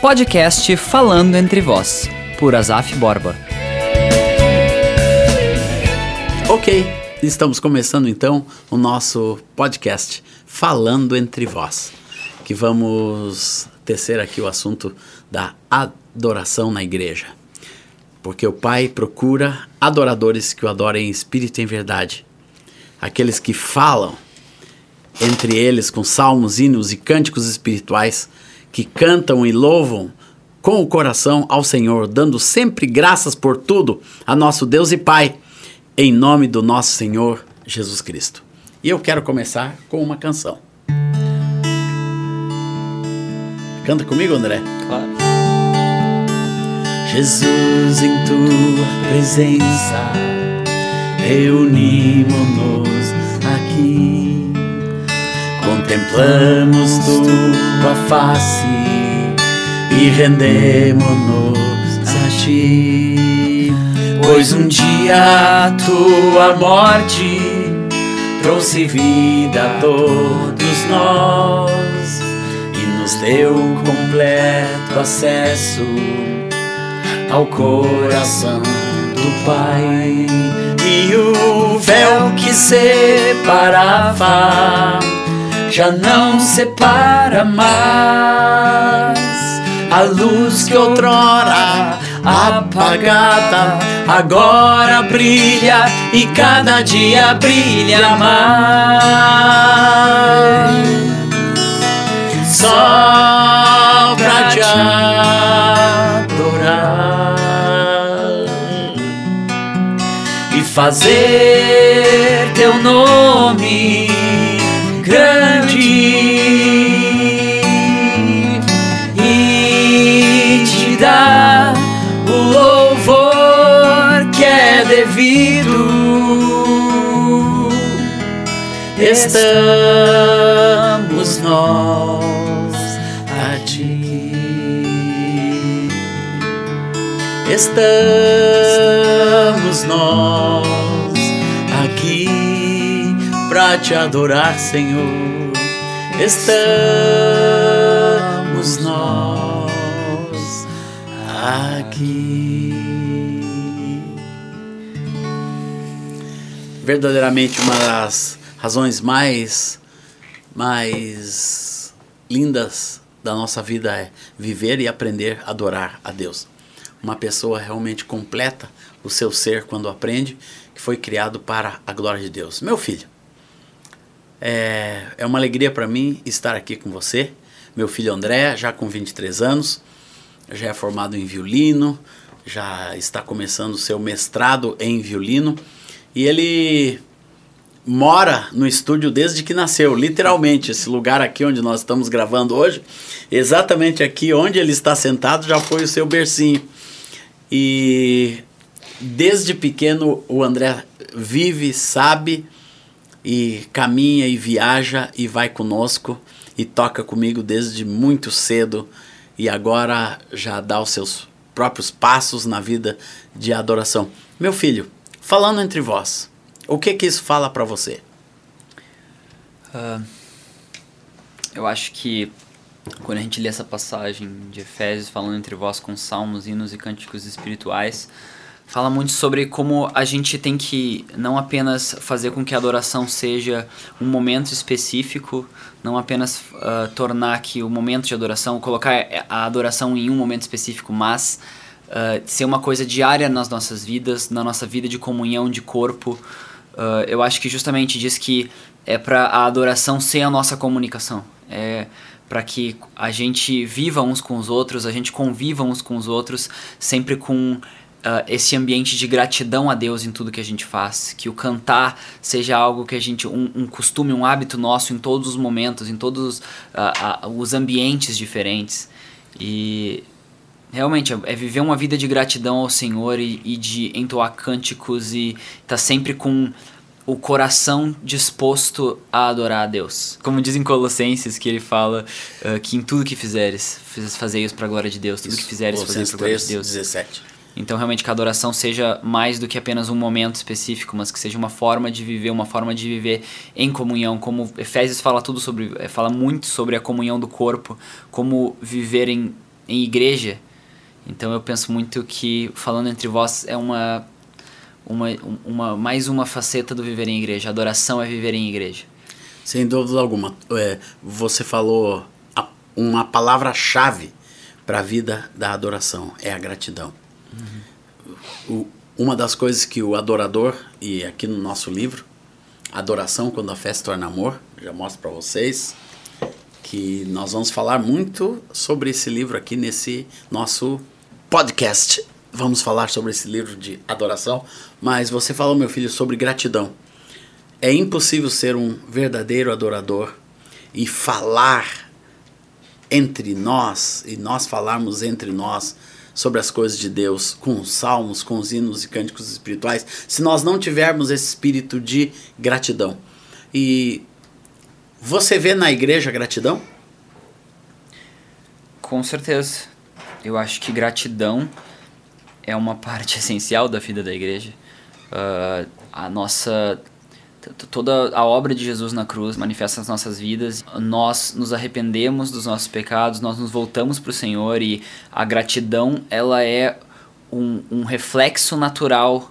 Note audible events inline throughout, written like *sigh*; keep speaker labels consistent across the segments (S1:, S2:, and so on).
S1: Podcast Falando Entre Vós, por Azaf Borba.
S2: Ok, estamos começando então o nosso podcast Falando Entre Vós, que vamos tecer aqui o assunto da adoração na igreja. Porque o Pai procura adoradores que o adorem em espírito e em verdade. Aqueles que falam entre eles com salmos, hinos e cânticos espirituais, que cantam e louvam com o coração ao Senhor, dando sempre graças por tudo a nosso Deus e Pai, em nome do nosso Senhor Jesus Cristo. E eu quero começar com uma canção. Canta comigo, André?
S1: Claro.
S2: Jesus, em tua presença, reunimos-nos aqui. Contemplamos tua face e rendemos-nos a ti. Pois um dia tua morte trouxe vida a todos nós e nos deu completo acesso ao coração do Pai. E o véu que separava já não separa mais. A luz que outrora apagada agora brilha e cada dia brilha mais. Só pra te adorar e fazer teu nome grande e te dar o louvor que é devido. Estamos nós a ti. Estamos nós aqui pra te adorar, Senhor. Estamos nós aqui. Verdadeiramente uma das razões mais mais lindas da nossa vida é viver e aprender a adorar a Deus. Uma pessoa realmente completa o seu ser quando aprende que foi criado para a glória de Deus. Meu filho, é, é uma alegria para mim estar aqui com você. Meu filho André, já com 23 anos, já é formado em violino, já está começando o seu mestrado em violino e ele mora no estúdio desde que nasceu, literalmente. Esse lugar aqui onde nós estamos gravando hoje, exatamente aqui onde ele está sentado, já foi o seu bercinho. E desde pequeno o André vive, sabe e caminha e viaja e vai conosco e toca comigo desde muito cedo e agora já dá os seus próprios passos na vida de adoração. Meu filho, falando entre vós, o que que isso fala para você?
S1: Uh, eu acho que quando a gente lê essa passagem de Efésios falando entre vós com salmos, hinos e cânticos espirituais, fala muito sobre como a gente tem que não apenas fazer com que a adoração seja um momento específico, não apenas uh, tornar que o momento de adoração, colocar a adoração em um momento específico, mas uh, ser uma coisa diária nas nossas vidas, na nossa vida de comunhão de corpo. Uh, eu acho que justamente diz que é para a adoração ser a nossa comunicação. É para que a gente viva uns com os outros, a gente conviva uns com os outros, sempre com Uh, esse ambiente de gratidão a Deus em tudo que a gente faz, que o cantar seja algo que a gente um, um costume, um hábito nosso em todos os momentos, em todos uh, uh, os ambientes diferentes e realmente é viver uma vida de gratidão ao Senhor e, e de entoar cânticos e estar tá sempre com o coração disposto a adorar a Deus. Como diz em Colossenses, que ele fala que em tudo que fizeres, fazei isso para a glória de Deus, tudo
S2: Isso,
S1: que fizeres, fazei para a glória de Deus.
S2: 17.
S1: Então, realmente, que a adoração seja mais do que apenas um momento específico, mas que seja uma forma de viver, uma forma de viver em comunhão. Como Efésios fala tudo sobre, fala muito sobre a comunhão do corpo, como viver em, em igreja. Então eu penso muito que falando entre vós é uma, uma, uma mais uma faceta do viver em igreja. Adoração é viver em igreja.
S2: Sem dúvida alguma. É, você falou a, uma palavra-chave para a vida da adoração é a gratidão. O, uma das coisas que o adorador, e aqui no nosso livro, Adoração quando a fé se torna amor, já mostro para vocês que nós vamos falar muito sobre esse livro aqui nesse nosso podcast. Vamos falar sobre esse livro de adoração, mas você falou, meu filho, sobre gratidão. É impossível ser um verdadeiro adorador e falar entre nós, e nós falarmos entre nós sobre as coisas de Deus, com os salmos, com os hinos e cânticos espirituais, se nós não tivermos esse espírito de gratidão. E você vê na igreja gratidão?
S1: Com certeza. Eu acho que gratidão é uma parte *laughs* essencial da vida da igreja. Uh, a nossa toda a obra de Jesus na cruz manifesta nas nossas vidas. Nós nos arrependemos dos nossos pecados, nós nos voltamos para o Senhor e a gratidão ela é um, um reflexo natural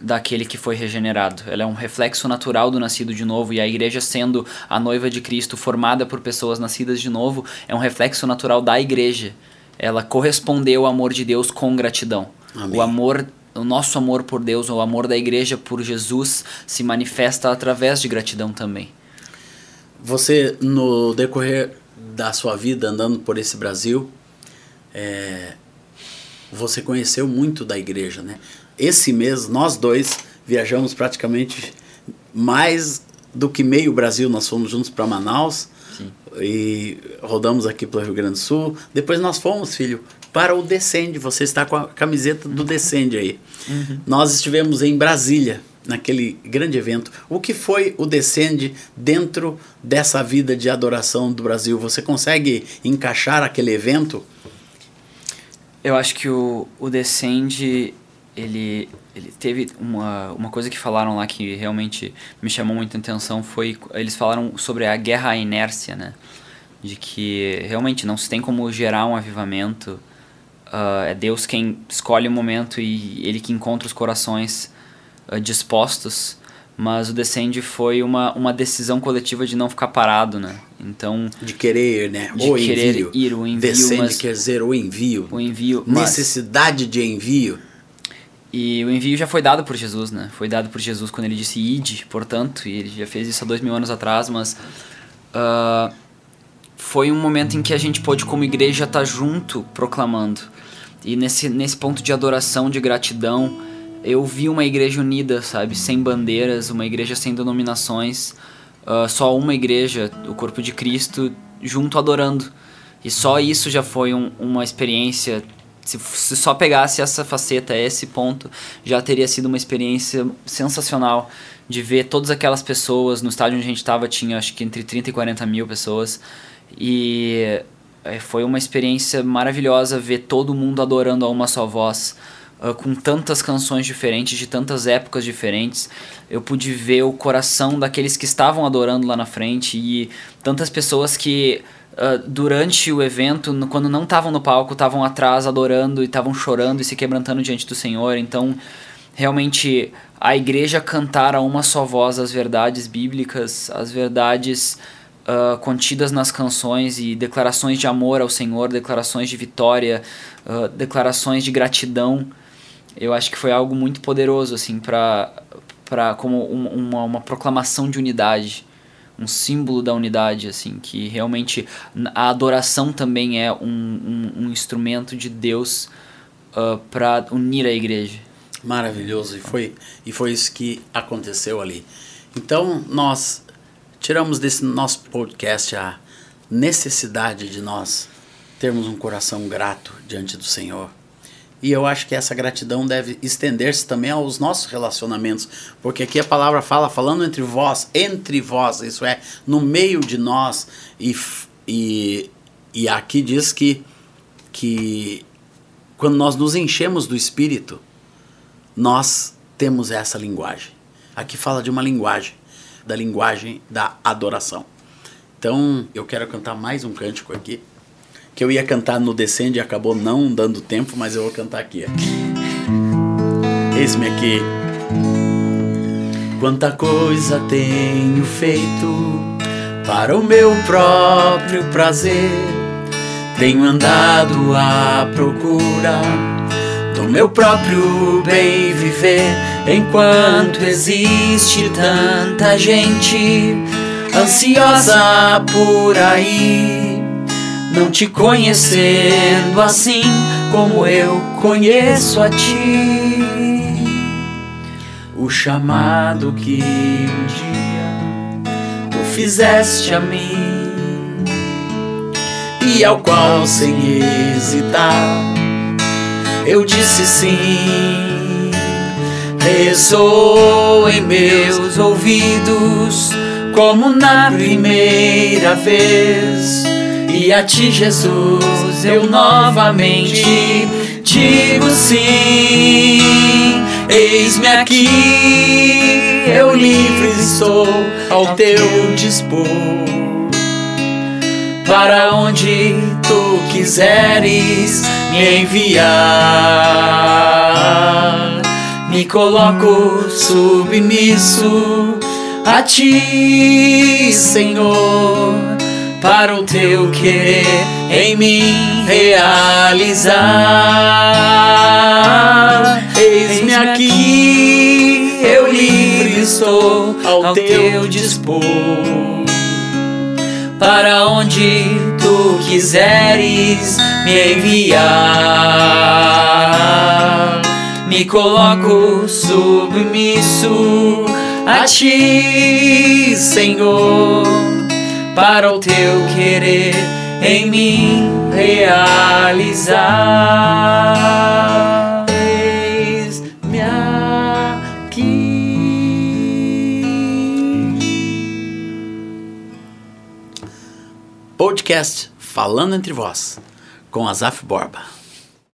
S1: daquele que foi regenerado. Ela é um reflexo natural do nascido de novo e a igreja sendo a noiva de Cristo formada por pessoas nascidas de novo é um reflexo natural da igreja. Ela correspondeu ao amor de Deus com gratidão. Amém. O amor o nosso amor por Deus, o amor da igreja por Jesus se manifesta através de gratidão também.
S2: Você, no decorrer da sua vida andando por esse Brasil, é, você conheceu muito da igreja, né? Esse mês, nós dois viajamos praticamente mais do que meio Brasil. Nós fomos juntos para Manaus Sim. e rodamos aqui pelo Rio Grande do Sul. Depois nós fomos, filho, para o Descende. Você está com a camiseta do Descende aí. Uhum. Nós estivemos em Brasília, naquele grande evento. O que foi o Descende dentro dessa vida de adoração do Brasil? Você consegue encaixar aquele evento?
S1: Eu acho que o, o Descende, ele, ele teve uma, uma coisa que falaram lá que realmente me chamou muita atenção, foi, eles falaram sobre a guerra à inércia, né? De que realmente não se tem como gerar um avivamento Uh, é Deus quem escolhe o momento e ele que encontra os corações uh, dispostos. Mas o Descende foi uma, uma decisão coletiva de não ficar parado, né? Então...
S2: De querer ir, né?
S1: De o querer envio. ir, o envio.
S2: Descende quer dizer o envio.
S1: O envio.
S2: Necessidade de envio.
S1: E o envio já foi dado por Jesus, né? Foi dado por Jesus quando ele disse ide, portanto, e ele já fez isso há dois mil anos atrás, mas... Uh, foi um momento em que a gente pôde, como igreja, estar tá junto proclamando. E nesse, nesse ponto de adoração, de gratidão, eu vi uma igreja unida, sabe? Sem bandeiras, uma igreja sem denominações, uh, só uma igreja, o corpo de Cristo, junto adorando. E só isso já foi um, uma experiência. Se, se só pegasse essa faceta, esse ponto, já teria sido uma experiência sensacional de ver todas aquelas pessoas. No estádio onde a gente estava, tinha acho que entre 30 e 40 mil pessoas. E foi uma experiência maravilhosa ver todo mundo adorando a uma só voz. Uh, com tantas canções diferentes, de tantas épocas diferentes. Eu pude ver o coração daqueles que estavam adorando lá na frente e tantas pessoas que uh, durante o evento, quando não estavam no palco, estavam atrás adorando e estavam chorando e se quebrantando diante do Senhor. Então, realmente, a igreja cantar a uma só voz as verdades bíblicas, as verdades uh, contidas nas canções e declarações de amor ao Senhor, declarações de vitória, uh, declarações de gratidão. Eu acho que foi algo muito poderoso, assim, para para como uma, uma proclamação de unidade, um símbolo da unidade, assim, que realmente a adoração também é um, um, um instrumento de Deus uh, para unir a igreja.
S2: Maravilhoso, e foi, e foi isso que aconteceu ali. Então, nós tiramos desse nosso podcast a necessidade de nós termos um coração grato diante do Senhor. E eu acho que essa gratidão deve estender-se também aos nossos relacionamentos, porque aqui a palavra fala falando entre vós, entre vós, isso é, no meio de nós, e, e, e aqui diz que, que quando nós nos enchemos do Espírito, nós temos essa linguagem. Aqui fala de uma linguagem da linguagem da adoração. Então, eu quero cantar mais um cântico aqui, que eu ia cantar no Descende e acabou não dando tempo, mas eu vou cantar aqui. Eis-me aqui. Quanta coisa tenho feito para o meu próprio prazer. Tenho andado à procura do meu próprio bem viver, enquanto existe tanta gente ansiosa por aí, não te conhecendo assim como eu conheço a ti. O chamado que um dia tu fizeste a mim e ao qual sem hesitar eu disse sim. Ressoou em meus ouvidos como na primeira vez. E a ti, Jesus, eu novamente digo sim. Eis-me aqui, eu livre estou ao teu dispor. Para onde tu quiseres me enviar, me coloco submisso a ti, Senhor, para o teu querer em mim realizar. Eis-me aqui, eu livre estou ao teu dispor. Para onde tu quiseres me enviar, me coloco submisso a ti, Senhor, para o teu querer em mim realizar. Eis-me aqui. Podcast Falando Entre Vós, com Azaf Borba.